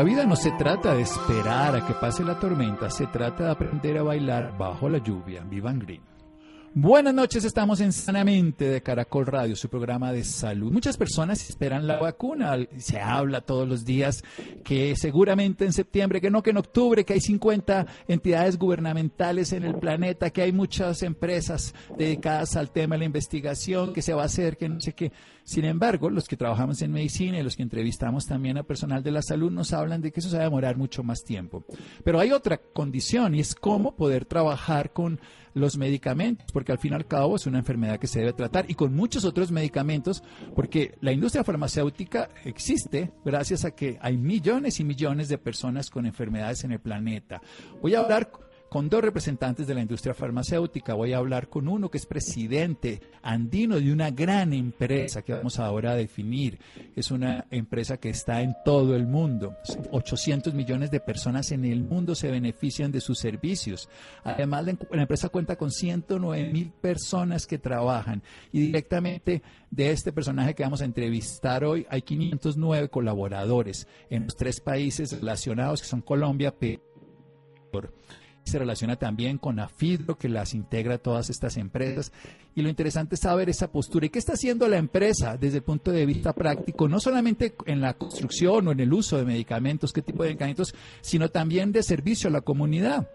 La vida no se trata de esperar a que pase la tormenta, se trata de aprender a bailar bajo la lluvia. Vivan Green. Buenas noches, estamos en Sanamente de Caracol Radio, su programa de salud. Muchas personas esperan la vacuna, se habla todos los días que seguramente en septiembre, que no, que en octubre, que hay 50 entidades gubernamentales en el planeta, que hay muchas empresas dedicadas al tema de la investigación, que se va a hacer, que no sé qué. Sin embargo, los que trabajamos en medicina y los que entrevistamos también a personal de la salud nos hablan de que eso se va a demorar mucho más tiempo. Pero hay otra condición y es cómo poder trabajar con los medicamentos, porque al fin y al cabo es una enfermedad que se debe tratar y con muchos otros medicamentos, porque la industria farmacéutica existe gracias a que hay millones y millones de personas con enfermedades en el planeta. Voy a hablar con dos representantes de la industria farmacéutica. Voy a hablar con uno que es presidente andino de una gran empresa que vamos ahora a definir. Es una empresa que está en todo el mundo. 800 millones de personas en el mundo se benefician de sus servicios. Además, la empresa cuenta con 109 mil personas que trabajan y directamente de este personaje que vamos a entrevistar hoy hay 509 colaboradores en los tres países relacionados que son Colombia, Perú se relaciona también con AFIDRO, que las integra todas estas empresas. Y lo interesante es saber esa postura. ¿Y qué está haciendo la empresa desde el punto de vista práctico? No solamente en la construcción o en el uso de medicamentos, qué tipo de medicamentos, sino también de servicio a la comunidad.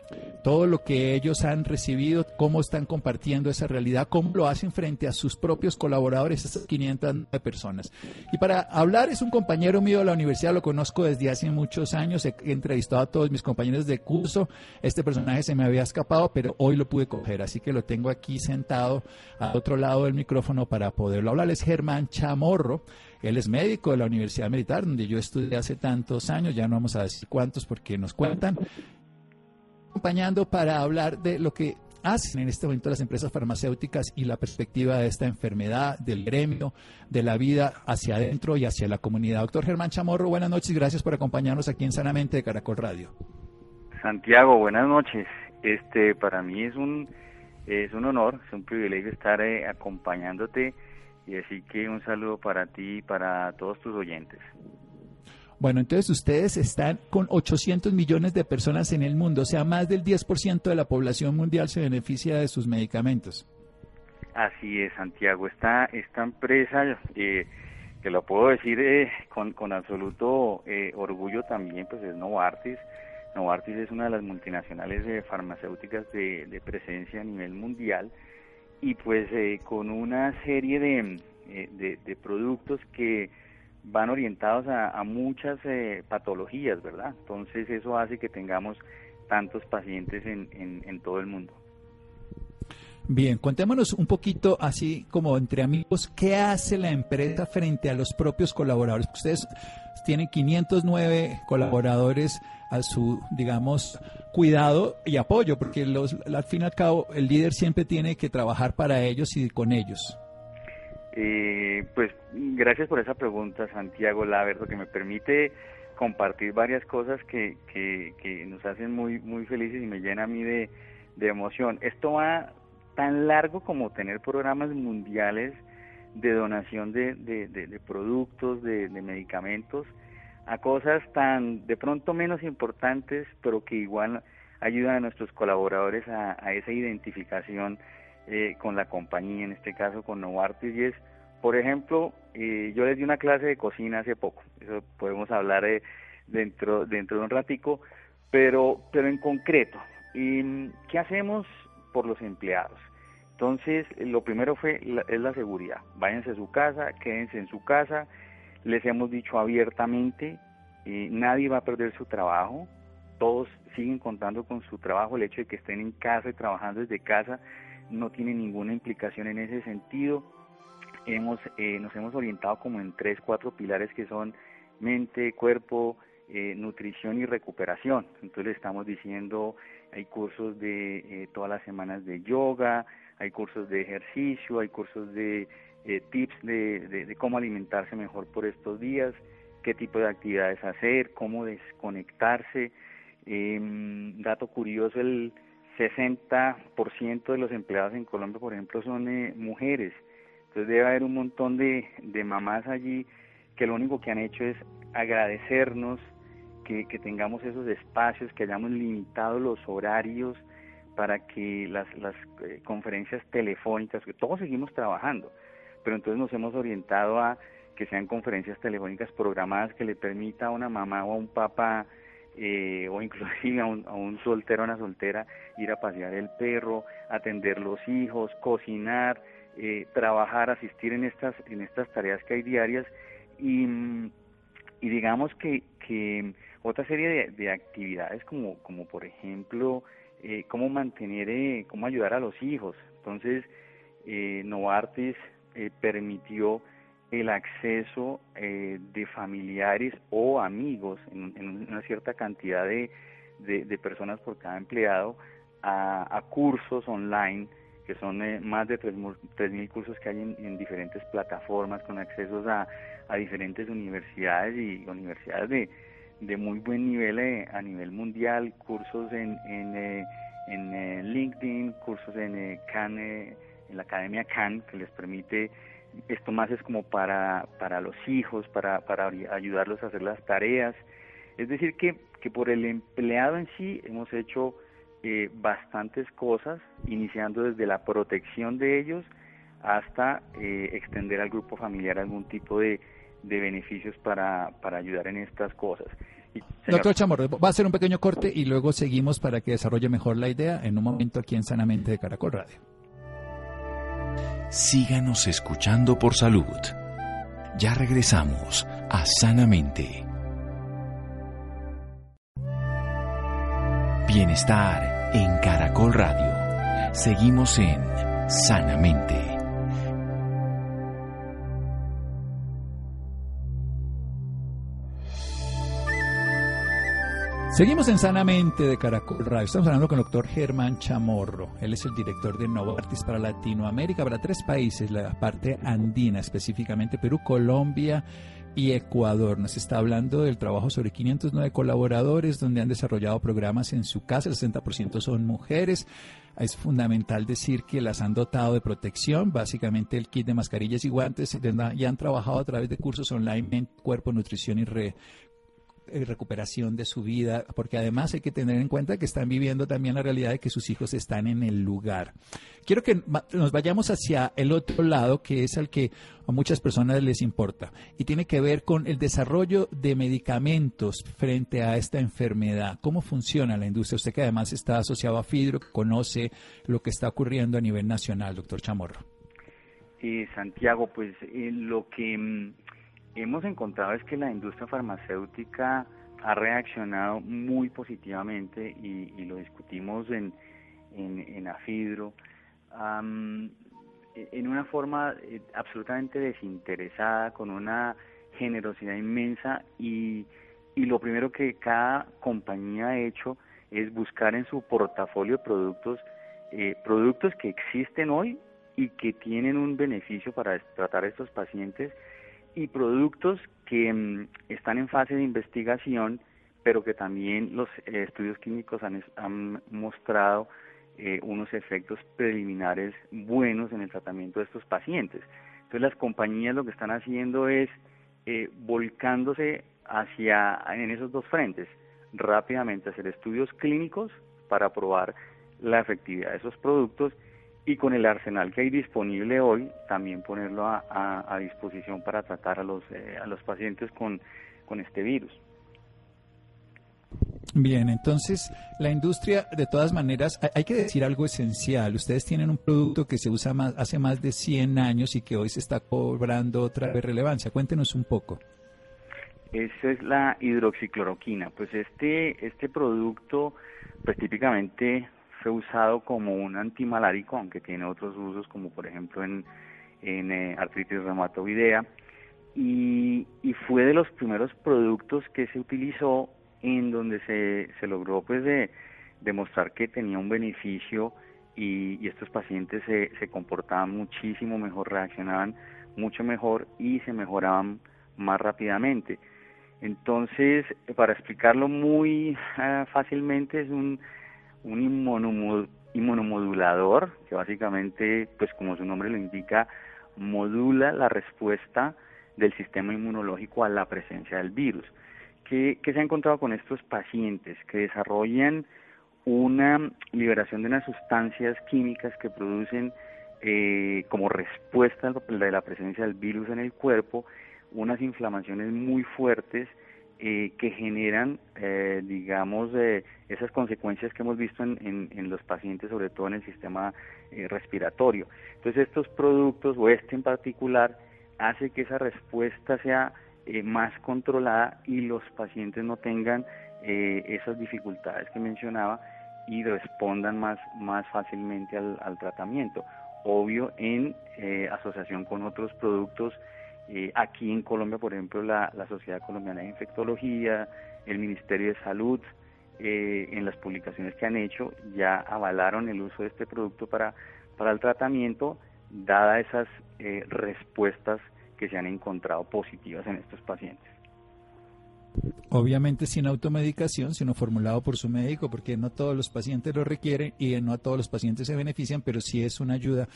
Todo lo que ellos han recibido, cómo están compartiendo esa realidad, cómo lo hacen frente a sus propios colaboradores, esas 500 personas. Y para hablar, es un compañero mío de la universidad, lo conozco desde hace muchos años, he entrevistado a todos mis compañeros de curso. Este personaje se me había escapado, pero hoy lo pude coger, así que lo tengo aquí sentado al otro lado del micrófono para poderlo hablar. Es Germán Chamorro. Él es médico de la Universidad Militar, donde yo estudié hace tantos años, ya no vamos a decir cuántos porque nos cuentan, acompañando para hablar de lo que hacen en este momento las empresas farmacéuticas y la perspectiva de esta enfermedad, del gremio, de la vida hacia adentro y hacia la comunidad. Doctor Germán Chamorro, buenas noches gracias por acompañarnos aquí en Sanamente de Caracol Radio. Santiago, buenas noches. Este, para mí es un es un honor, es un privilegio estar eh, acompañándote y así que un saludo para ti y para todos tus oyentes. Bueno, entonces ustedes están con 800 millones de personas en el mundo, o sea, más del 10% de la población mundial se beneficia de sus medicamentos. Así es, Santiago. Esta, esta empresa, eh, que lo puedo decir eh, con, con absoluto orgullo también, pues es Novartis. Novartis es una de las multinacionales de farmacéuticas de, presencia a nivel mundial y pues eh, con una serie eh, de, de, productos que van orientados a, muchas eh, patologías, ¿verdad? Entonces eso hace que tengamos tantos pacientes en, en, todo el mundo. Bien, contémonos un poquito así como entre amigos, ¿qué hace la empresa frente a los propios colaboradores? Ustedes tienen 509 colaboradores a su, digamos, cuidado y apoyo, porque los, al fin y al cabo el líder siempre tiene que trabajar para ellos y con ellos. Eh, pues gracias por esa pregunta, Santiago. La verdad que me permite compartir varias cosas que, que, nos hacen muy, muy felices y me llena a mí de, emoción. Esto va tan largo como tener programas mundiales de donación de, de productos, de, medicamentos a cosas tan de pronto menos importantes, pero que igual ayudan a nuestros colaboradores a, esa identificación eh, con la compañía, en este caso con Novartis, y es, por ejemplo, eh, yo les di una clase de cocina hace poco, eso podemos hablar eh, dentro, dentro de un ratico, pero, pero en concreto, ¿qué hacemos por los empleados? Entonces, lo primero fue es la seguridad. Váyanse a su casa, quédense en su casa, les hemos dicho abiertamente, eh, nadie va a perder su trabajo, todos siguen contando con su trabajo, el hecho de que estén en casa y trabajando desde casa no tiene ninguna implicación en ese sentido. Hemos, eh, nos hemos orientado como en tres, cuatro pilares que son mente, cuerpo, eh, nutrición y recuperación. Entonces le estamos diciendo, hay cursos de eh, todas las semanas de yoga, hay cursos de ejercicio, hay cursos de eh, tips de, cómo alimentarse mejor por estos días, qué tipo de actividades hacer, cómo desconectarse. Em, dato curioso, el 60% de los empleados en Colombia, por ejemplo, son mujeres. Entonces debe haber un montón de, de mamás allí que lo único que han hecho es agradecernos que, tengamos esos espacios, que hayamos limitado los horarios para que las, las eh, conferencias telefónicas, que todos seguimos trabajando, pero entonces nos hemos orientado a que sean conferencias telefónicas programadas que le permita a una mamá o a un papá eh, o inclusive a un, a un soltero o una soltera ir a pasear el perro, atender los hijos, cocinar, eh, trabajar, asistir en estas en estas tareas que hay diarias. Y, y digamos que, que otra serie de, actividades como, como por ejemplo eh, cómo mantener, eh, cómo ayudar a los hijos. Entonces, eh, Novartis eh, permitió el acceso de familiares o amigos en, una cierta cantidad de, de, personas por cada empleado a, cursos online que son más de 3.000 cursos que hay en, en, diferentes plataformas con accesos a, a diferentes universidades y universidades de, de muy buen nivel eh, a nivel mundial, cursos en, en, eh, en eh, LinkedIn, cursos en Khan, en la Academia Khan, que les permite, esto más es como para, para los hijos, para, para ayudarlos a hacer las tareas. Es decir, que, que por el empleado en sí hemos hecho bastantes cosas, iniciando desde la protección de ellos hasta extender al grupo familiar algún tipo de, de beneficios para, para ayudar en estas cosas. Doctor Chamorro, va a hacer un pequeño corte y luego seguimos para que desarrolle mejor la idea en un momento aquí en Sanamente de Caracol Radio. Síganos escuchando por salud. Ya regresamos a Sanamente. Bienestar en Caracol Radio. Seguimos en Sanamente. Seguimos en Sanamente de Caracol Radio. Estamos hablando con el doctor Germán Chamorro. Él es el director de Novartis para Latinoamérica, para tres países, la parte andina, específicamente Perú, Colombia y Ecuador. Nos está hablando del trabajo sobre 509 colaboradores donde han desarrollado programas en su casa. El 60% son mujeres. Es fundamental decir que las han dotado de protección, básicamente el kit de mascarillas y guantes, y han trabajado a través de cursos online en cuerpo, nutrición y re recuperación de su vida, porque además hay que tener en cuenta que están viviendo también la realidad de que sus hijos están en el lugar. Quiero que nos vayamos hacia el otro lado, que es el que a muchas personas les importa, y tiene que ver con el desarrollo de medicamentos frente a esta enfermedad. ¿Cómo funciona la industria? Usted que además está asociado a FIDRO, conoce lo que está ocurriendo a nivel nacional, doctor Chamorro. Eh, Santiago, pues eh, lo que mm, hemos encontrado es que la industria farmacéutica ha reaccionado muy positivamente y, lo discutimos en, en, AFIDRO en una forma eh, absolutamente desinteresada, con una generosidad inmensa y, y lo primero que cada compañía ha hecho es buscar en su portafolio de productos eh, productos que existen hoy y que tienen un beneficio para tratar a estos pacientes y productos que mm, están en fase de investigación, pero que también los eh, estudios clínicos han, mostrado eh, unos efectos preliminares buenos en el tratamiento de estos pacientes. Entonces las compañías lo que están haciendo es eh, volcándose hacia en esos dos frentes, rápidamente hacer estudios clínicos para probar la efectividad de esos productos y con el arsenal que hay disponible hoy, también ponerlo a, disposición para tratar a los, eh, a los pacientes con, con este virus. Bien, entonces la industria, de todas maneras, hay que decir algo esencial. Ustedes tienen un producto que se usa más, hace más de 100 años y que hoy se está cobrando otra vez relevancia. Cuéntenos un poco. Esa es la hidroxicloroquina. Pues este, este producto, pues típicamente usado como un antimalárico, aunque tiene otros usos como por ejemplo en, en eh, artritis reumatoidea, y, fue de los primeros productos que se utilizó en donde se, se logró pues de demostrar que tenía un beneficio y, estos pacientes se, se comportaban muchísimo mejor, reaccionaban mucho mejor y se mejoraban más rápidamente. Entonces, para explicarlo muy ah, fácilmente, es un, un inmunomodulador que básicamente, pues como su nombre lo indica, modula la respuesta del sistema inmunológico a la presencia del virus. ¿Qué, se ha encontrado con estos pacientes que desarrollan una liberación de unas sustancias químicas que producen eh, como respuesta de la presencia del virus en el cuerpo unas inflamaciones muy fuertes eh, que generan, eh, digamos, esas consecuencias que hemos visto en, en, los pacientes, sobre todo en el sistema respiratorio. Entonces, estos productos, o este en particular, hace que esa respuesta sea más controlada y los pacientes no tengan esas dificultades que mencionaba y respondan más, más fácilmente al, tratamiento. Obvio, en eh, asociación con otros productos, eh, aquí en Colombia, por ejemplo, la, la, Sociedad Colombiana de Infectología, el Ministerio de Salud, eh, en las publicaciones que han hecho, ya avalaron el uso de este producto para, para el tratamiento, dada esas respuestas que se han encontrado positivas en estos pacientes. Obviamente sin automedicación, sino formulado por su médico, porque no todos los pacientes lo requieren y no a todos los pacientes se benefician, pero sí es una ayuda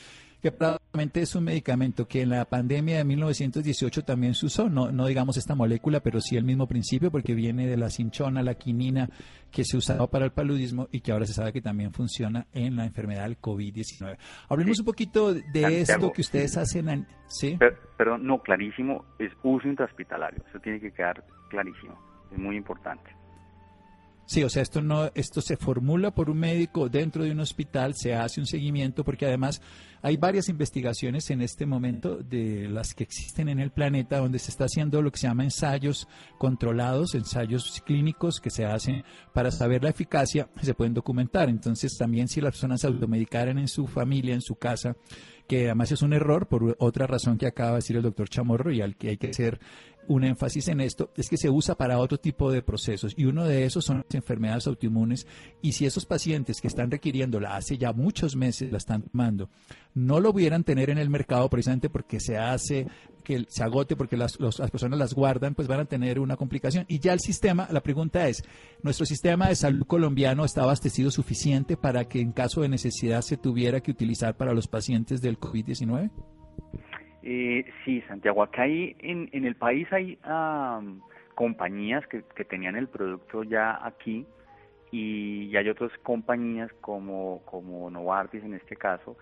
que probablemente es un medicamento que en la pandemia de 1918 también se usó, no, no digamos esta molécula, pero sí el mismo principio, porque viene de la cinchona, la quinina, que se usaba para el paludismo y que ahora se sabe que también funciona en la enfermedad del COVID-19. Hablemos un poquito de esto que ustedes hacen. ¿sí? Pero, no, clarísimo, es uso intrahospitalario, eso tiene que quedar clarísimo, es muy importante. Sí, o sea, esto no, esto se formula por un médico dentro de un hospital, se hace un seguimiento, porque además hay varias investigaciones en este momento de las que existen en el planeta, donde se está haciendo lo que se llama ensayos controlados, ensayos clínicos que se hacen para saber la eficacia, se pueden documentar. Entonces, también si las personas se automedicaran en su familia, en su casa, que además es un error por otra razón que acaba de decir el doctor Chamorro y al que hay que hacer un énfasis en esto, es que se usa para otro tipo de procesos y uno de esos son las enfermedades autoinmunes y si esos pacientes que están requiriéndola hace ya muchos meses la están tomando, no lo pudieran tener en el mercado precisamente porque se hace que se agote porque las, las personas las guardan, pues van a tener una complicación. Y ya el sistema, la pregunta es, ¿nuestro sistema de salud colombiano está abastecido suficiente para que en caso de necesidad se tuviera que utilizar para los pacientes del COVID-19? Eh, sí, Santiago, acá hay, en, en el país hay compañías que, tenían el producto ya aquí y, hay otras compañías como, Novartis en este caso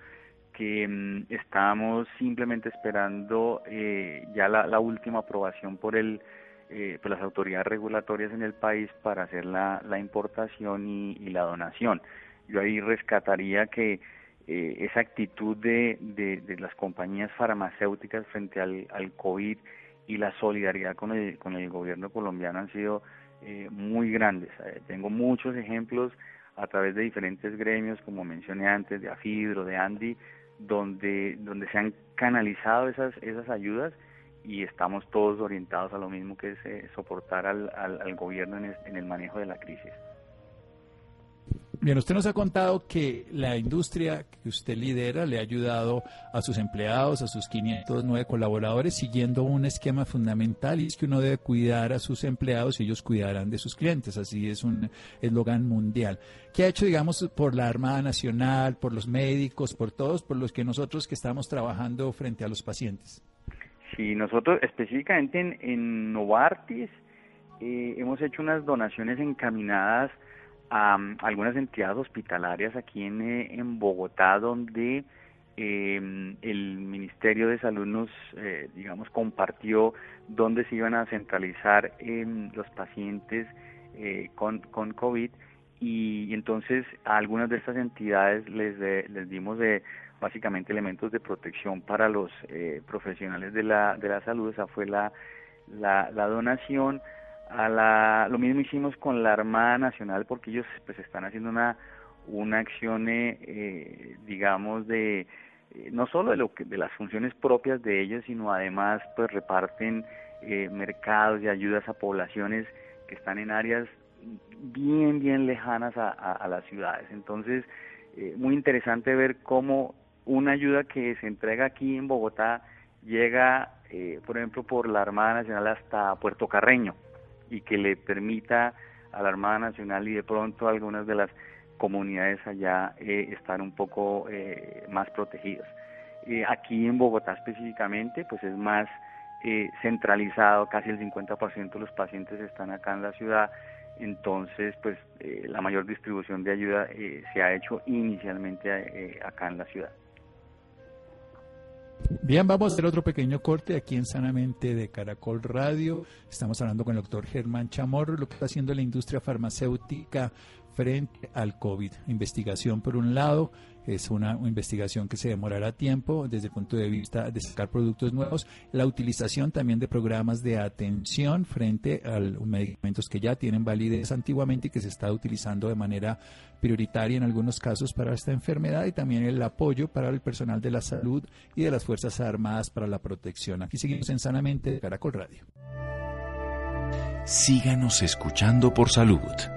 que mm, estamos simplemente esperando eh, ya la, última aprobación por el eh, por las autoridades regulatorias en el país para hacer la, la importación y, y la donación. Yo ahí rescataría que eh, esa actitud de, de, las compañías farmacéuticas frente al, al COVID y la solidaridad con el, con el gobierno colombiano han sido eh, muy grandes. Eh, tengo muchos ejemplos a través de diferentes gremios, como mencioné antes, de AFIDRO, de ANDI, donde, donde se han canalizado esas, esas ayudas y estamos todos orientados a lo mismo que es soportar al, al, gobierno en, en el manejo de la crisis. Bien, usted nos ha contado que la industria que usted lidera le ha ayudado a sus empleados, a sus 509 colaboradores, siguiendo un esquema fundamental y es que uno debe cuidar a sus empleados y ellos cuidarán de sus clientes. Así es un eslogan mundial. ¿Qué ha hecho, digamos, por la Armada Nacional, por los médicos, por todos, por los que nosotros que estamos trabajando frente a los pacientes? Sí, nosotros específicamente en, Novartis eh, hemos hecho unas donaciones encaminadas a, algunas entidades hospitalarias aquí en, eh, en Bogotá donde eh, el Ministerio de Salud nos, eh, digamos, compartió dónde se iban a centralizar los pacientes eh, con, con COVID. Y, entonces a algunas de estas entidades les, les dimos de, básicamente elementos de protección para los eh, profesionales de la, de la salud, esa fue la, la, la donación a la, lo mismo hicimos con la Armada Nacional porque ellos pues están haciendo una, una acción, eh, digamos, de, eh, no solo de, lo que, de las funciones propias de ellos, sino además pues reparten eh, mercados y ayudas a poblaciones que están en áreas bien, bien lejanas a, las ciudades. Entonces, eh, muy interesante ver cómo una ayuda que se entrega aquí en Bogotá llega, por ejemplo, por la Armada Nacional hasta Puerto Carreño y que le permita a la Armada Nacional y de pronto algunas de las comunidades allá eh, estar un poco eh, más protegidas. Eh, aquí en Bogotá específicamente, pues es más eh, centralizado, casi el 50% de los pacientes están acá en la ciudad, entonces pues la mayor distribución de ayuda se ha hecho inicialmente acá en la ciudad. Bien, vamos a hacer otro pequeño corte aquí en Sanamente de Caracol Radio. Estamos hablando con el doctor Germán Chamorro, lo que está haciendo la industria farmacéutica frente al COVID. Investigación por un lado, es una, investigación que se demorará tiempo desde el punto de vista de sacar productos nuevos, la utilización también de programas de atención frente a los medicamentos que ya tienen validez antiguamente y que se está utilizando de manera prioritaria en algunos casos para esta enfermedad y también el apoyo para el personal de la salud y de las Fuerzas Armadas para la protección. Aquí seguimos en Sanamente de Caracol Radio. Síganos escuchando por salud.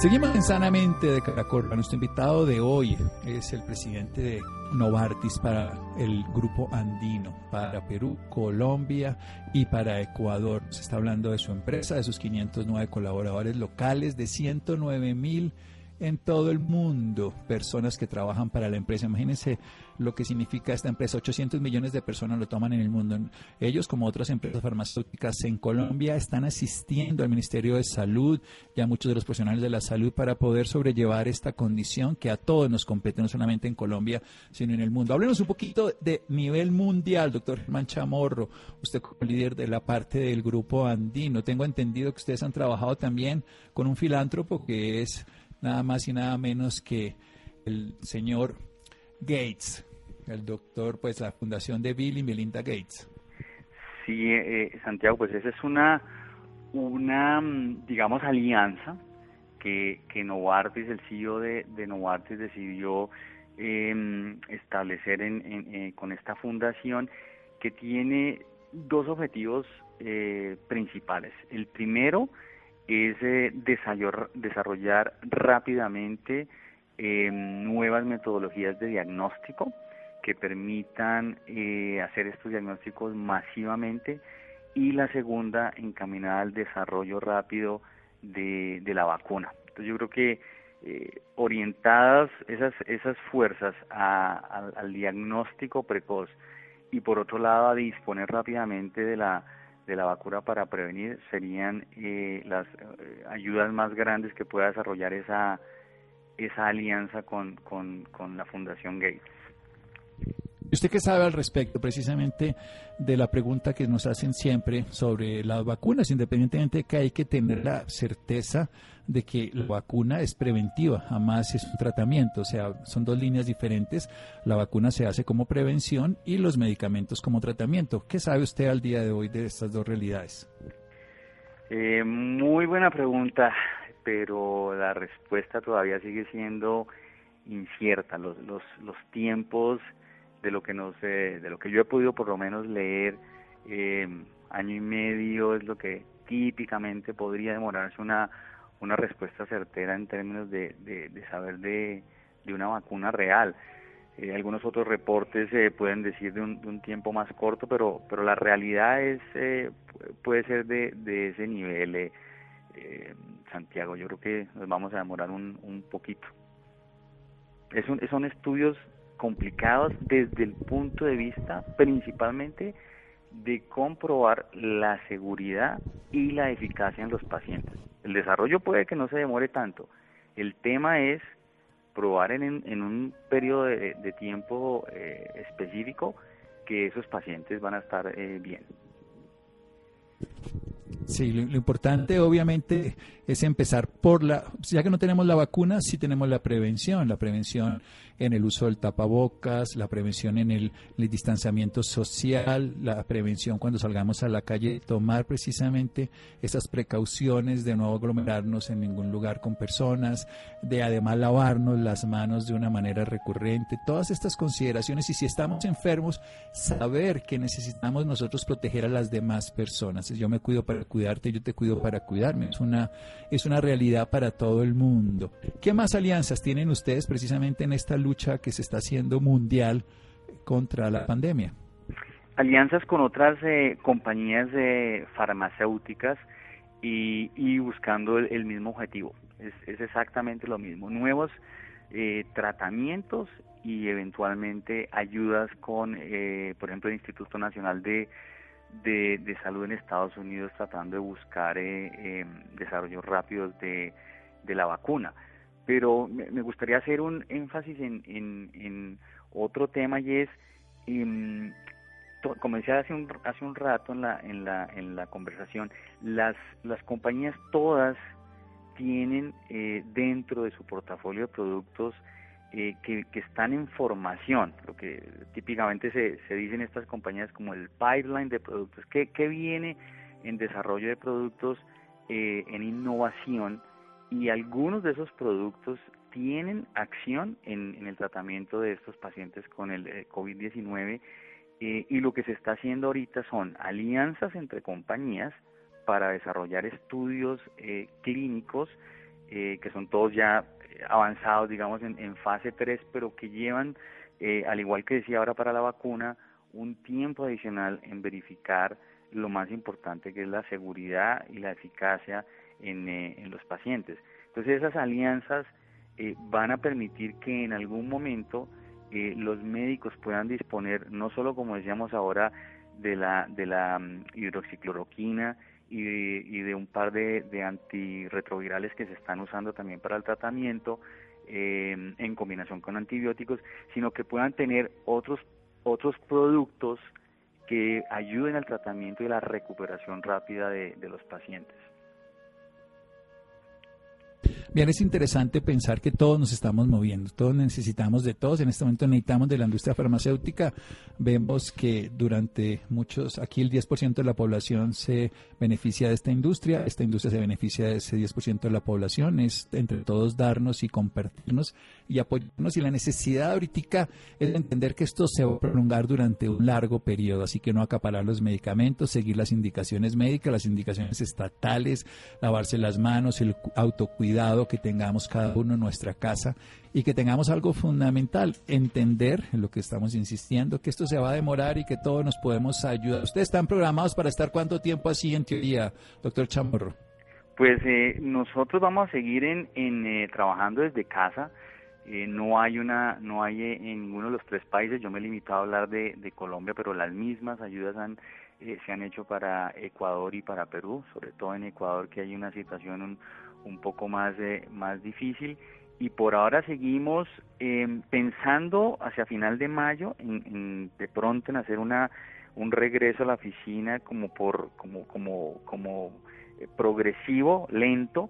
Seguimos en Sanamente de Caracol. Nuestro invitado de hoy es el presidente de Novartis para el grupo andino, para Perú, Colombia y para Ecuador. Se está hablando de su empresa, de sus 509 colaboradores locales, de 109 mil en todo el mundo personas que trabajan para la empresa. Imagínense lo que significa esta empresa. 800 millones de personas lo toman en el mundo. Ellos, como otras empresas farmacéuticas en Colombia, están asistiendo al Ministerio de Salud y a muchos de los profesionales de la salud para poder sobrellevar esta condición que a todos nos compete, no solamente en Colombia, sino en el mundo. Háblenos un poquito de nivel mundial, doctor Germán Chamorro, usted como líder de la parte del grupo andino. Tengo entendido que ustedes han trabajado también con un filántropo que es nada más y nada menos que el señor Gates, el doctor, pues la fundación de Bill y Melinda Gates. Sí, eh, Santiago, pues esa es una, una digamos, alianza que, que Novartis, el CEO de, de Novartis decidió em, establecer en, eh, con esta fundación que tiene dos objetivos eh, principales. El primero es eh, desarrollar, rápidamente em, nuevas metodologías de diagnóstico que permitan eh, hacer estos diagnósticos masivamente y la segunda encaminada al desarrollo rápido de, la vacuna. Entonces yo creo que eh, orientadas esas, esas fuerzas al diagnóstico precoz y por otro lado a disponer rápidamente de la de la vacuna para prevenir serían eh, las eh, ayudas más grandes que pueda desarrollar esa, esa alianza con, con, con la Fundación Gates. ¿Usted qué sabe al respecto precisamente de la pregunta que nos hacen siempre sobre las vacunas, independientemente de que hay que tener la certeza de que la vacuna es preventiva, jamás es un tratamiento, o sea, son dos líneas diferentes. La vacuna se hace como prevención y los medicamentos como tratamiento. ¿Qué sabe usted al día de hoy de estas dos realidades? Eh, muy buena pregunta, pero la respuesta todavía sigue siendo incierta. Los, los, los tiempos de lo que nos de lo que yo he podido por lo menos leer eh, año y medio es lo que típicamente podría demorarse una una respuesta certera en términos de, de, saber de, de, una vacuna real. Eh, algunos otros reportes eh, pueden decir de un, de un, tiempo más corto pero pero la realidad es eh, puede ser de, de ese nivel eh, Santiago. Yo creo que nos vamos a demorar un, un poquito. Es un, son estudios complicados desde el punto de vista principalmente de comprobar la seguridad y la eficacia en los pacientes. El desarrollo puede que no se demore tanto. El tema es probar en, un periodo de, tiempo eh, específico que esos pacientes van a estar eh, bien. Sí, lo, importante obviamente es empezar por la, ya que no tenemos la vacuna, sí tenemos la prevención, la prevención en el uso del tapabocas, la prevención en el, distanciamiento social, la prevención cuando salgamos a la calle, tomar precisamente esas precauciones de no aglomerarnos en ningún lugar con personas, de además lavarnos las manos de una manera recurrente, todas estas consideraciones y si estamos enfermos, saber que necesitamos nosotros proteger a las demás personas. Yo me cuido para cuidarte, yo te cuido para cuidarme. Es una, es una realidad para todo el mundo. ¿Qué más alianzas tienen ustedes precisamente en esta lucha que se está haciendo mundial contra la pandemia? Alianzas con otras eh, compañías eh, farmacéuticas y, y buscando el, mismo objetivo. Es, es, exactamente lo mismo. Nuevos eh, tratamientos y eventualmente ayudas con, por ejemplo, el Instituto Nacional de de, salud en Estados Unidos tratando de buscar eh, em, desarrollos rápidos de, la vacuna. Pero me, gustaría hacer un énfasis en, en, otro tema y es, em, como decía hace un, hace un rato en la, en, la, en la conversación, las, las compañías todas tienen eh, dentro de su portafolio de productos eh, que, están en formación, lo que típicamente se, se dice en estas compañías como el pipeline de productos, que, viene en desarrollo de productos, eh, en innovación, y algunos de esos productos tienen acción en, el tratamiento de estos pacientes con el eh, COVID-19 y lo que se está haciendo ahorita son alianzas entre compañías para desarrollar estudios clínicos que son todos ya avanzados, digamos, en, fase 3, pero que llevan, eh, al igual que decía ahora para la vacuna, un tiempo adicional en verificar lo más importante que es la seguridad y la eficacia en, eh, en los pacientes. Entonces esas alianzas eh, van a permitir que en algún momento los médicos puedan disponer no solo como decíamos ahora de la de la mm, hidroxicloroquina y de, un par de, de, antirretrovirales que se están usando también para el tratamiento eh, en combinación con antibióticos, sino que puedan tener otros, otros productos que ayuden al tratamiento y la recuperación rápida de los pacientes. Bien, es interesante pensar que todos nos estamos moviendo, todos necesitamos de todos, en este momento necesitamos de la industria farmacéutica, vemos que durante muchos, aquí el 10% de la población se beneficia de esta industria, esta industria se beneficia de ese 10% de la población, es entre todos darnos y compartirnos y apoyarnos. Y la necesidad ahorita es entender que esto se va a prolongar durante un largo periodo, así que no acaparar los medicamentos, seguir las indicaciones médicas, las indicaciones estatales, lavarse las manos, el autocuidado, que tengamos cada uno en nuestra casa y que tengamos algo fundamental, entender en lo que estamos insistiendo, que esto se va a demorar y que todos nos podemos ayudar. ¿Ustedes están programados para estar cuánto tiempo así en teoría, doctor Chamorro? Pues eh, nosotros vamos a seguir en, eh, trabajando desde casa. Eh, no hay una, no hay en ninguno de los tres países. Yo me he limitado a hablar de, Colombia, pero las mismas ayudas han, se han hecho para Ecuador y para Perú, sobre todo en Ecuador que hay una situación un, un poco más, eh, más difícil. Y por ahora seguimos em, pensando hacia final de mayo en, de pronto en hacer una un regreso a la oficina como por como como como eh, progresivo lento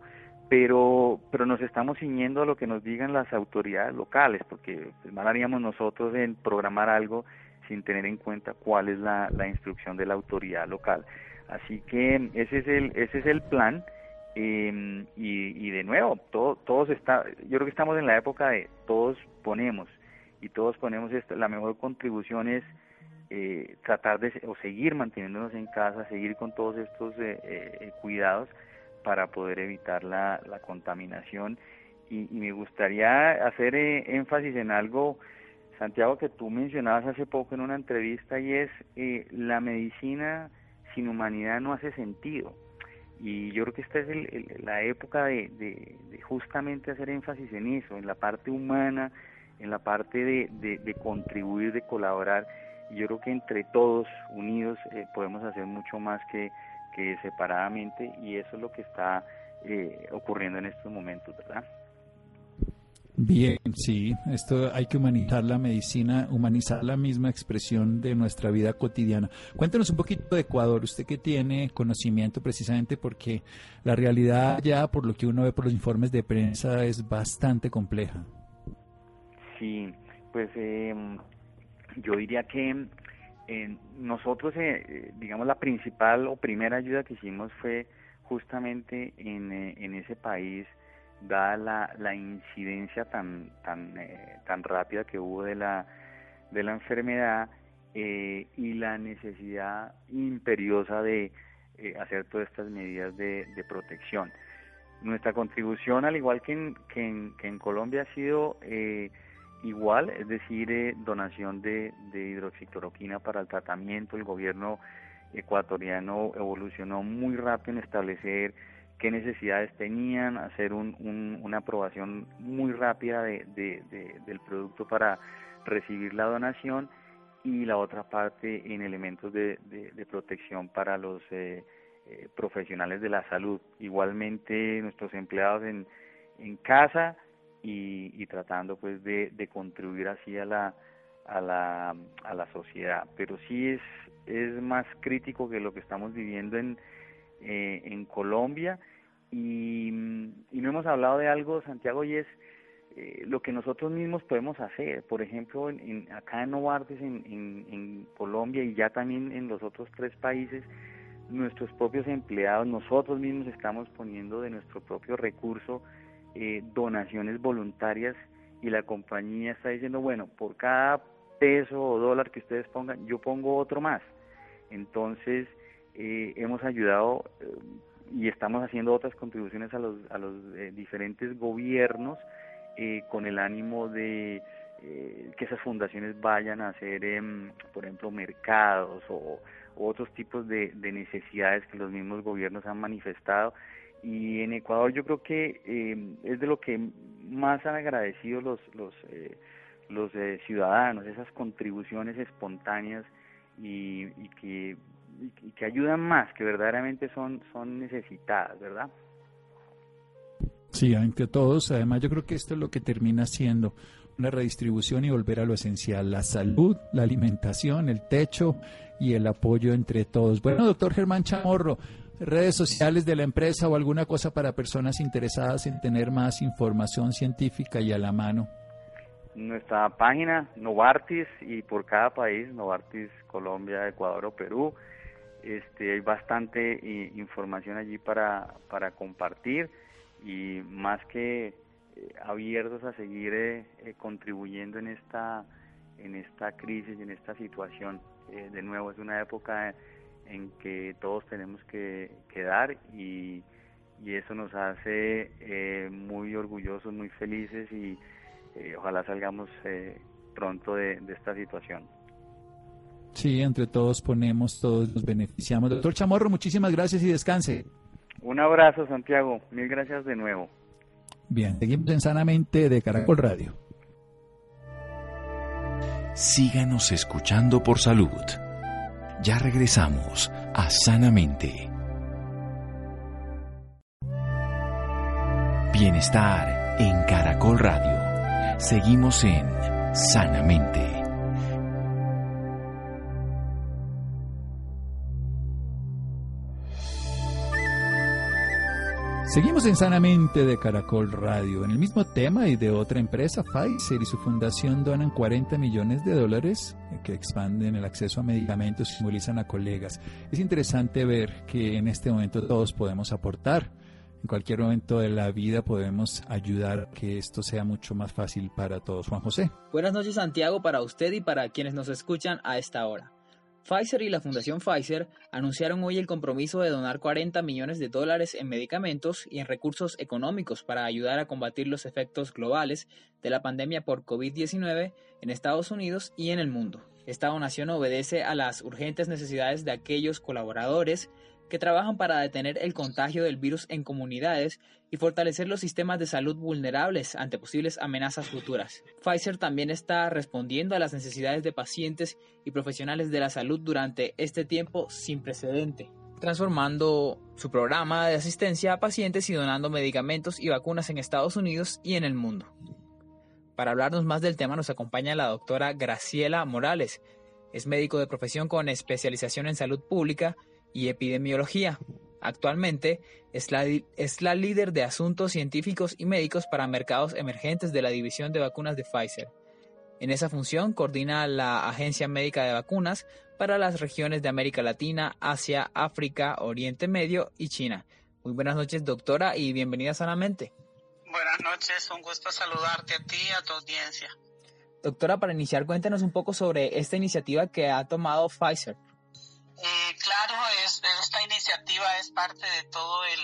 pero pero nos estamos ciñendo a lo que nos digan las autoridades locales porque pues, mal haríamos nosotros en programar algo sin tener en cuenta cuál es la, la instrucción de la autoridad local. Así que ese es el ese es el plan Em, y, de nuevo, todo, todos está, yo creo que estamos en la época de todos ponemos y todos ponemos esto, la mejor contribución es eh, tratar de o seguir manteniéndonos en casa, seguir con todos estos eh, eh, cuidados para poder evitar la, contaminación. Y, y, me gustaría hacer énfasis en algo Santiago que tú mencionabas hace poco en una entrevista y es la medicina sin humanidad no hace sentido y yo creo que esta es la época de, justamente hacer énfasis en eso, en la parte humana, en la parte de, contribuir, de colaborar. Y yo creo que entre todos, unidos, eh, podemos hacer mucho más que, que separadamente y eso es lo que está eh, ocurriendo en estos momentos, ¿verdad? Bien, sí, esto hay que humanizar la medicina, humanizar la misma expresión de nuestra vida cotidiana. Cuéntenos un poquito de Ecuador, usted que tiene conocimiento precisamente porque la realidad ya por lo que uno ve por los informes de prensa es bastante compleja. Sí, pues eh, yo diría que eh, nosotros, eh, digamos, la principal o primera ayuda que hicimos fue justamente en, en ese país dada la, la incidencia tan tan eh, tan rápida que hubo de la de la enfermedad eh, y la necesidad imperiosa de eh, hacer todas estas medidas de, de, protección. Nuestra contribución, al igual que en, que en, que en Colombia, ha sido igual, es decir, donación de, de hidroxicloroquina para el tratamiento. El gobierno ecuatoriano evolucionó muy rápido en establecer qué necesidades tenían, hacer una aprobación muy rápida de, del producto para recibir la donación y la otra parte en elementos de, protección para los eh, eh, profesionales de la salud. Igualmente nuestros empleados en, en casa y, tratando pues de, contribuir así a la, a la, a la sociedad. Pero sí es, es más crítico que lo que estamos viviendo en, eh, en Colombia y, no hemos hablado de algo, Santiago, y es eh, lo que nosotros mismos podemos hacer. Por ejemplo, en, acá en Novartis, en, en, Colombia y ya también en los otros tres países, nuestros propios empleados, nosotros mismos estamos poniendo de nuestro propio recurso eh, donaciones voluntarias y la compañía está diciendo, bueno, por cada peso o dólar que ustedes pongan, yo pongo otro más. Entonces, eh, hemos ayudado y estamos haciendo otras contribuciones a los, a los eh, diferentes gobiernos eh, con el ánimo de eh, que esas fundaciones vayan a hacer, em, por ejemplo, mercados o, otros tipos de, necesidades que los mismos gobiernos han manifestado. Y en Ecuador yo creo que em, es de lo que más han agradecido los, los, los ciudadanos, esas contribuciones espontáneas y, y que y, que ayudan más, que verdaderamente son, son necesitadas, ¿verdad? Sí, entre todos. Además, yo creo que esto es lo que termina siendo una redistribución y volver a lo esencial, la salud, la alimentación, el techo y el apoyo entre todos. Bueno, doctor Germán Chamorro, redes sociales de la empresa o alguna cosa para personas interesadas en tener más información científica y a la mano. Nuestra página Novartis y por cada país, Novartis Colombia, Ecuador o Perú, este, hay bastante información allí para, para compartir y más que eh, abiertos a seguir eh, eh, contribuyendo en esta en esta crisis y en esta situación. De nuevo es una época en que todos tenemos que, quedar y, y eso nos hace muy orgullosos muy felices y ojalá salgamos pronto de esta situación Sí, entre todos ponemos, todos nos beneficiamos. Doctor Chamorro, muchísimas gracias y descanse. Un abrazo, Santiago. Mil gracias de nuevo. Bien, seguimos en Sanamente de Caracol Radio. Síganos escuchando por salud. Ya regresamos a Sanamente. Bienestar en Caracol Radio. Seguimos en Sanamente. Seguimos en Sanamente de Caracol Radio. En el mismo tema y de otra empresa, Pfizer y su fundación donan 40 millones de dólares que expanden el acceso a medicamentos y simbolizan a colegas. Es interesante ver que en este momento todos podemos aportar. En cualquier momento de la vida podemos ayudar a que esto sea mucho más fácil para todos. Juan José. Buenas noches Santiago para usted y para quienes nos escuchan a esta hora. Pfizer y la Fundación Pfizer anunciaron hoy el compromiso de donar 40 millones de dólares en medicamentos y en recursos económicos para ayudar a combatir los efectos globales de la pandemia por COVID-19 en Estados Unidos y en el mundo. Esta donación obedece a las urgentes necesidades de aquellos colaboradores que trabajan para detener el contagio del virus en comunidades y fortalecer los sistemas de salud vulnerables ante posibles amenazas futuras. Pfizer también está respondiendo a las necesidades de pacientes y profesionales de la salud durante este tiempo sin precedente transformando su programa de asistencia a pacientes y donando medicamentos y vacunas en Estados Unidos y en el mundo. Para hablarnos más del tema nos acompaña la doctora Graciela Morales. Es médico de profesión con especialización en salud pública y epidemiología. Actualmente es la, es la líder de asuntos científicos y médicos para mercados emergentes de la División de Vacunas de Pfizer. En esa función coordina la Agencia Médica de Vacunas para las regiones de América Latina, Asia, África, Oriente Medio y China. Muy buenas noches, doctora, y bienvenida sanamente. Buenas noches, un gusto saludarte a ti y a tu audiencia. Doctora, para iniciar, cuéntanos un poco sobre esta iniciativa que ha tomado Pfizer. Eh, claro, es, esta iniciativa es parte de todo el,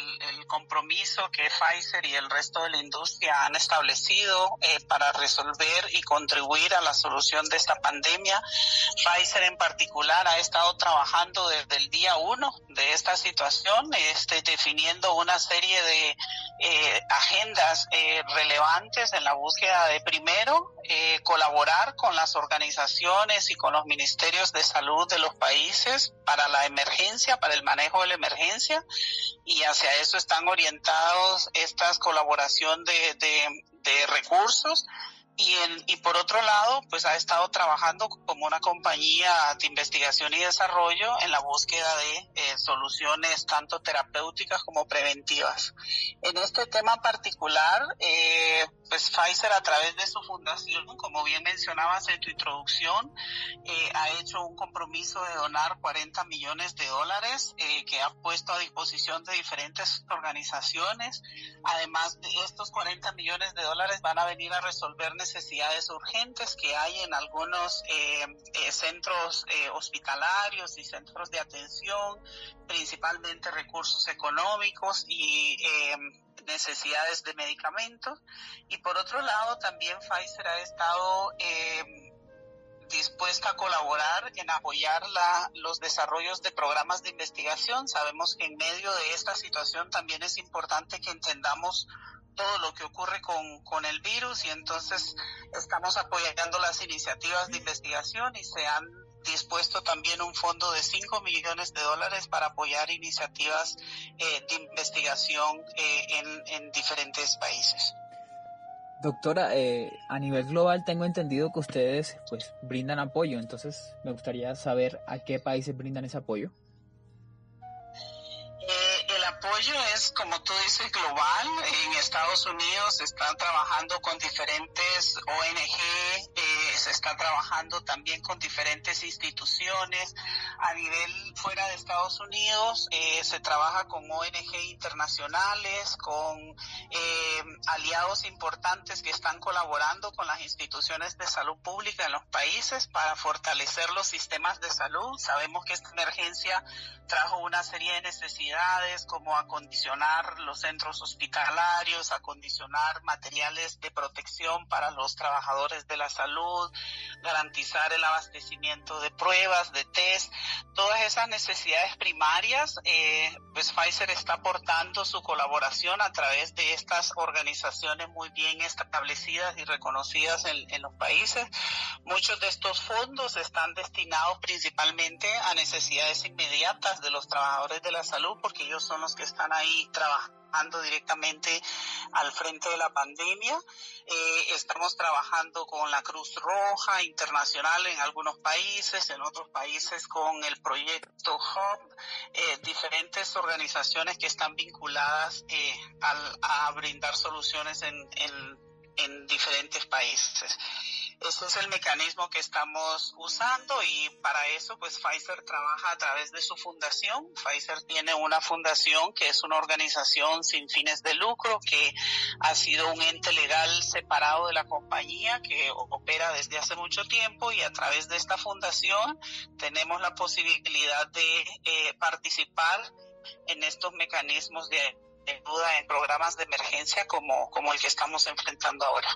compromiso que Pfizer y el resto de la industria han establecido eh, para resolver y contribuir a la solución de esta pandemia. Pfizer en particular ha estado trabajando desde el día uno de esta situación, este, definiendo una serie de eh, agendas eh, relevantes en la búsqueda de primero eh, colaborar con las organizaciones y con los ministerios de salud de los países para la emergencia, para el manejo de la emergencia y hacia eso están orientados estas colaboración de, de, de recursos y, en, y por otro lado, pues ha estado trabajando como una compañía de investigación y desarrollo en la búsqueda de eh, soluciones tanto terapéuticas como preventivas. En este tema particular, eh, pues Pfizer a través de su fundación, como bien mencionabas en tu introducción, eh, ha hecho un compromiso de donar 40 millones de dólares eh, que ha puesto a disposición de diferentes organizaciones. Además de estos 40 millones de dólares van a venir a resolver necesidades urgentes que hay en algunos eh, eh, centros eh, hospitalarios y centros de atención, principalmente recursos económicos y eh, necesidades de medicamentos. Y por otro lado, también Pfizer ha estado eh, dispuesta a colaborar en apoyar la, los desarrollos de programas de investigación. Sabemos que en medio de esta situación también es importante que entendamos todo lo que ocurre con, con el virus y entonces estamos apoyando las iniciativas de investigación y se han dispuesto también un fondo de 5 millones de dólares para apoyar iniciativas eh, de investigación eh, en, en, diferentes países. Doctora, eh, a nivel global tengo entendido que ustedes pues brindan apoyo, entonces me gustaría saber a qué países brindan ese apoyo apoyo es, como tú dices, global. En Estados Unidos se están trabajando con diferentes ONG, eh, se está trabajando también con diferentes instituciones. A nivel fuera de Estados Unidos eh, se trabaja con ONG internacionales, con eh, aliados importantes que están colaborando con las instituciones de salud pública en los países para fortalecer los sistemas de salud. Sabemos que esta emergencia trajo una serie de necesidades como acondicionar los centros hospitalarios, acondicionar materiales de protección para los trabajadores de la salud, garantizar el abastecimiento de pruebas, de test, todas esas necesidades primarias, eh, pues Pfizer está aportando su colaboración a través de estas organizaciones muy bien establecidas y reconocidas en, en los países. Muchos de estos fondos están destinados principalmente a necesidades inmediatas de los trabajadores de la salud porque ellos son los que están ahí trabajando directamente al frente de la pandemia. Eh, estamos trabajando con la Cruz Roja Internacional en algunos países, en otros países con el proyecto Hub, eh, diferentes organizaciones que están vinculadas eh, al, a brindar soluciones en, en, en diferentes países. Ese es el mecanismo que estamos usando y para eso pues Pfizer trabaja a través de su fundación. Pfizer tiene una fundación que es una organización sin fines de lucro que ha sido un ente legal separado de la compañía que opera desde hace mucho tiempo y a través de esta fundación tenemos la posibilidad de eh, participar en estos mecanismos de ayuda en programas de emergencia como, como el que estamos enfrentando ahora.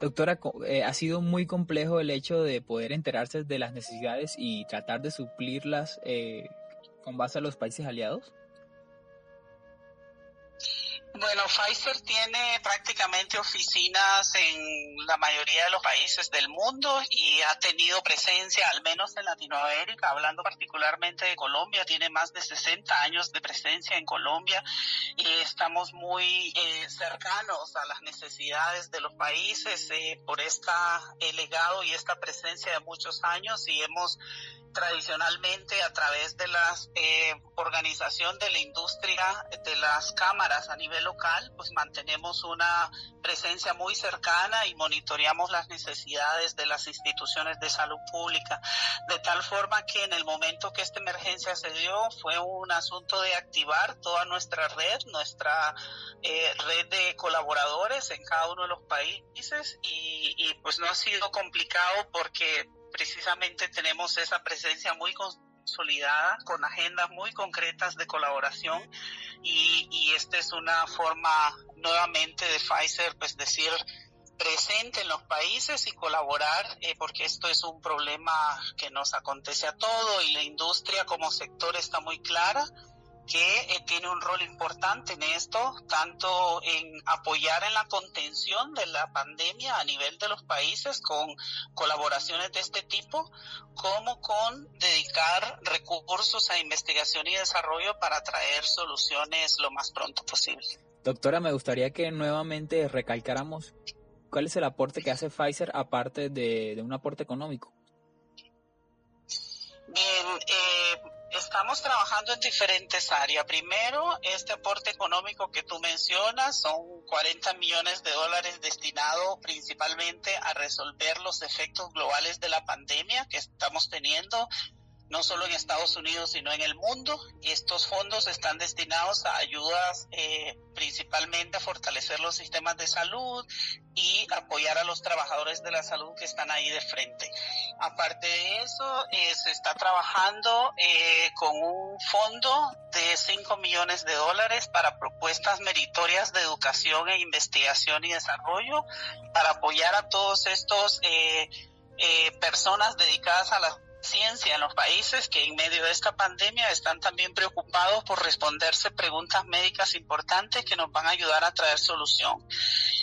Doctora, eh, ha sido muy complejo el hecho de poder enterarse de las necesidades y tratar de suplirlas eh, con base a los países aliados. Bueno, Pfizer tiene prácticamente oficinas en la mayoría de los países del mundo y ha tenido presencia, al menos en Latinoamérica, hablando particularmente de Colombia, tiene más de 60 años de presencia en Colombia y estamos muy eh, cercanos a las necesidades de los países eh, por este legado y esta presencia de muchos años y hemos tradicionalmente a través de la eh, organización de la industria de las cámaras a nivel local, pues mantenemos una presencia muy cercana y monitoreamos las necesidades de las instituciones de salud pública, de tal forma que en el momento que esta emergencia se dio fue un asunto de activar toda nuestra red, nuestra eh, red de colaboradores en cada uno de los países y, y pues no ha sido complicado porque precisamente tenemos esa presencia muy consolidada con agendas muy concretas de colaboración y, y esta es una forma nuevamente de Pfizer pues decir presente en los países y colaborar eh, porque esto es un problema que nos acontece a todo y la industria como sector está muy clara que eh, tiene un rol importante en esto, tanto en apoyar en la contención de la pandemia a nivel de los países con colaboraciones de este tipo, como con dedicar recursos a investigación y desarrollo para traer soluciones lo más pronto posible. Doctora, me gustaría que nuevamente recalcáramos cuál es el aporte que hace Pfizer aparte de, de un aporte económico. Bien, eh, Estamos trabajando en diferentes áreas. Primero, este aporte económico que tú mencionas son 40 millones de dólares destinados principalmente a resolver los efectos globales de la pandemia que estamos teniendo no solo en Estados Unidos, sino en el mundo. Estos fondos están destinados a ayudas eh, principalmente a fortalecer los sistemas de salud y apoyar a los trabajadores de la salud que están ahí de frente. Aparte de eso, eh, se está trabajando eh, con un fondo de 5 millones de dólares para propuestas meritorias de educación e investigación y desarrollo para apoyar a todos estos personas dedicadas a la ciencia en los países que en medio de esta pandemia están también preocupados por responderse preguntas médicas importantes que nos van a ayudar a traer solución.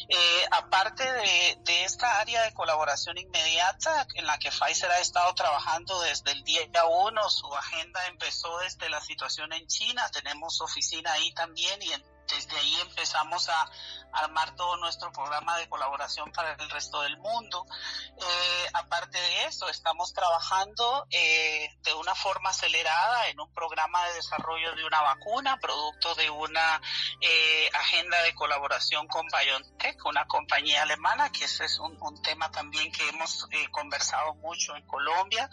Eh, aparte de, de, esta área de colaboración inmediata en la que Pfizer ha estado trabajando desde el día 1, su agenda empezó desde la situación en China, tenemos oficina ahí también y en desde ahí empezamos a armar todo nuestro programa de colaboración para el resto del mundo. Eh, aparte de eso, estamos trabajando eh, de una forma acelerada en un programa de desarrollo de una vacuna, producto de una eh, agenda de colaboración con BioNTech, una compañía alemana, que ese es un, tema también que hemos eh, conversado mucho en Colombia.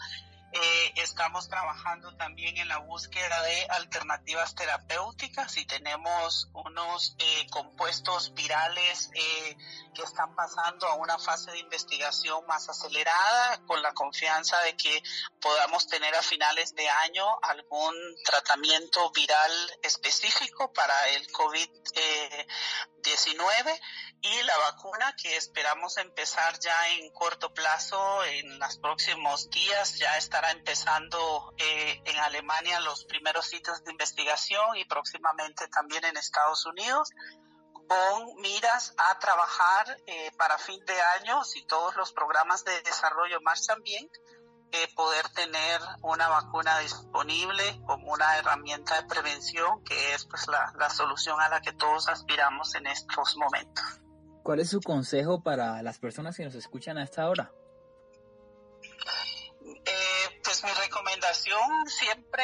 Eh, estamos trabajando también en la búsqueda de alternativas terapéuticas y tenemos unos eh, compuestos virales eh, que están pasando a una fase de investigación más acelerada con la confianza de que podamos tener a finales de año algún tratamiento viral específico para el COVID-19 y la vacuna que esperamos empezar ya en corto plazo, en los próximos días, ya estará empezando eh, en Alemania los primeros sitios de investigación y próximamente también en Estados Unidos con miras a trabajar eh, para fin de año, si todos los programas de desarrollo marchan bien, eh, poder tener una vacuna disponible como una herramienta de prevención que es pues la, la solución a la que todos aspiramos en estos momentos. ¿Cuál es su consejo para las personas que nos escuchan a esta hora? Pues mi recomendación siempre,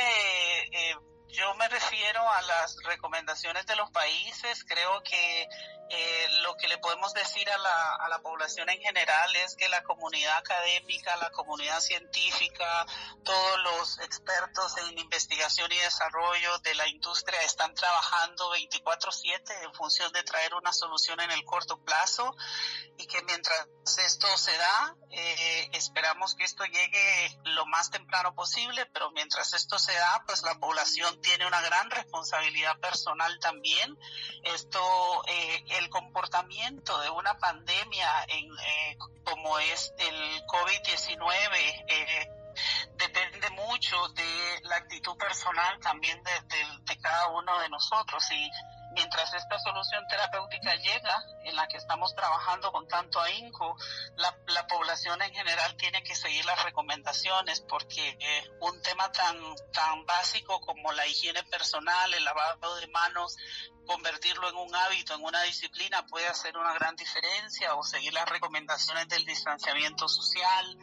eh, yo me refiero a las recomendaciones de los países. Creo que eh, lo que le podemos decir a la, a la población en general es que la comunidad académica, la comunidad científica, todos los expertos en investigación y desarrollo de la industria están trabajando 24/7 en función de traer una solución en el corto plazo y que mientras esto se da, eh, esperamos que esto llegue lo más temprano posible, pero mientras esto se da, pues la población tiene una gran responsabilidad personal también. Esto, eh, el comportamiento de una pandemia en, eh, como es el COVID-19 eh, depende mucho de la actitud personal también de, de, de, cada uno de nosotros. Y mientras esta solución terapéutica llega, en la que estamos trabajando con tanto ahínco, la, la población en general tiene que seguir las recomendaciones porque eh, un tema tan, tan básico como la higiene personal, el lavado de manos, convertirlo en un hábito, en una disciplina, puede hacer una gran diferencia o seguir las recomendaciones del distanciamiento social,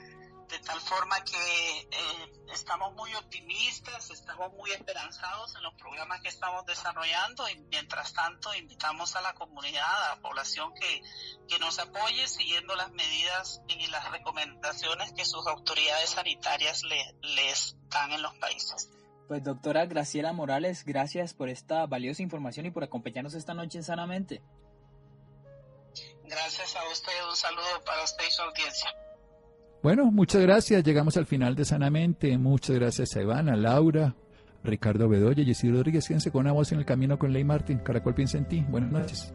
de tal forma que eh, estamos muy optimistas, estamos muy esperanzados en los programas que estamos desarrollando y mientras tanto invitamos a la comunidad, a la población que, que nos apoye siguiendo las medidas y las recomendaciones que sus autoridades sanitarias le, les dan en los países. Pues doctora Graciela Morales, gracias por esta valiosa información y por acompañarnos esta noche en Sanamente. Gracias a usted, un saludo para usted y su audiencia. Bueno, muchas gracias. Llegamos al final de Sanamente. Muchas gracias a Ivana, Laura, Ricardo Bedoya y Rodríguez. Quédense con una voz en el camino con Ley Martín. Caracol piensa en ti. Buenas noches.